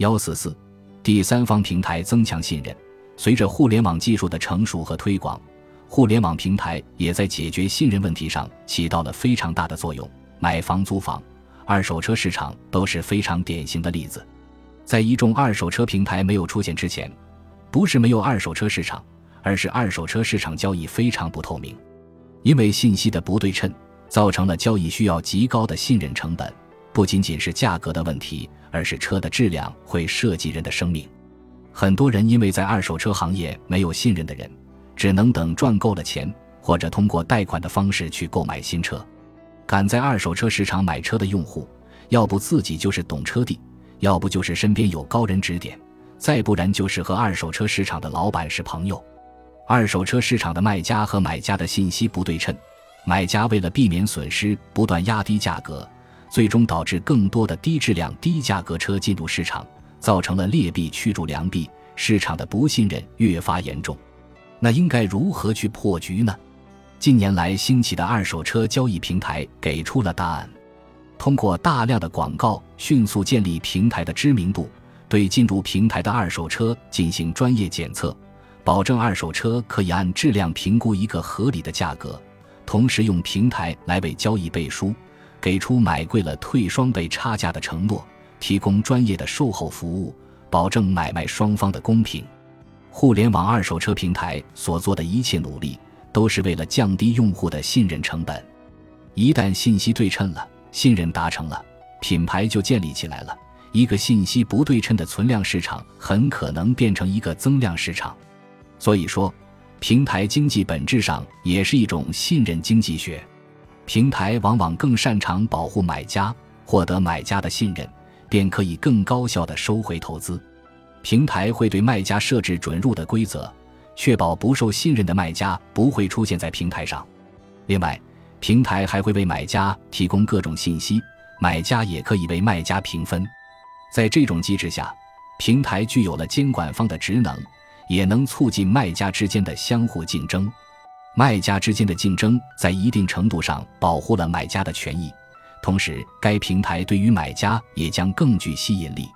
幺四四，第三方平台增强信任。随着互联网技术的成熟和推广，互联网平台也在解决信任问题上起到了非常大的作用。买房、租房、二手车市场都是非常典型的例子。在一众二手车平台没有出现之前，不是没有二手车市场，而是二手车市场交易非常不透明，因为信息的不对称，造成了交易需要极高的信任成本。不仅仅是价格的问题，而是车的质量会涉及人的生命。很多人因为在二手车行业没有信任的人，只能等赚够了钱，或者通过贷款的方式去购买新车。敢在二手车市场买车的用户，要不自己就是懂车帝，要不就是身边有高人指点，再不然就是和二手车市场的老板是朋友。二手车市场的卖家和买家的信息不对称，买家为了避免损失，不断压低价格。最终导致更多的低质量、低价格车进入市场，造成了劣币驱逐良币，市场的不信任越发严重。那应该如何去破局呢？近年来兴起的二手车交易平台给出了答案：通过大量的广告，迅速建立平台的知名度，对进入平台的二手车进行专业检测，保证二手车可以按质量评估一个合理的价格，同时用平台来为交易背书。给出买贵了退双倍差价的承诺，提供专业的售后服务，保证买卖双方的公平。互联网二手车平台所做的一切努力，都是为了降低用户的信任成本。一旦信息对称了，信任达成了，品牌就建立起来了。一个信息不对称的存量市场，很可能变成一个增量市场。所以说，平台经济本质上也是一种信任经济学。平台往往更擅长保护买家，获得买家的信任，便可以更高效地收回投资。平台会对卖家设置准入的规则，确保不受信任的卖家不会出现在平台上。另外，平台还会为买家提供各种信息，买家也可以为卖家评分。在这种机制下，平台具有了监管方的职能，也能促进卖家之间的相互竞争。卖家之间的竞争在一定程度上保护了买家的权益，同时该平台对于买家也将更具吸引力。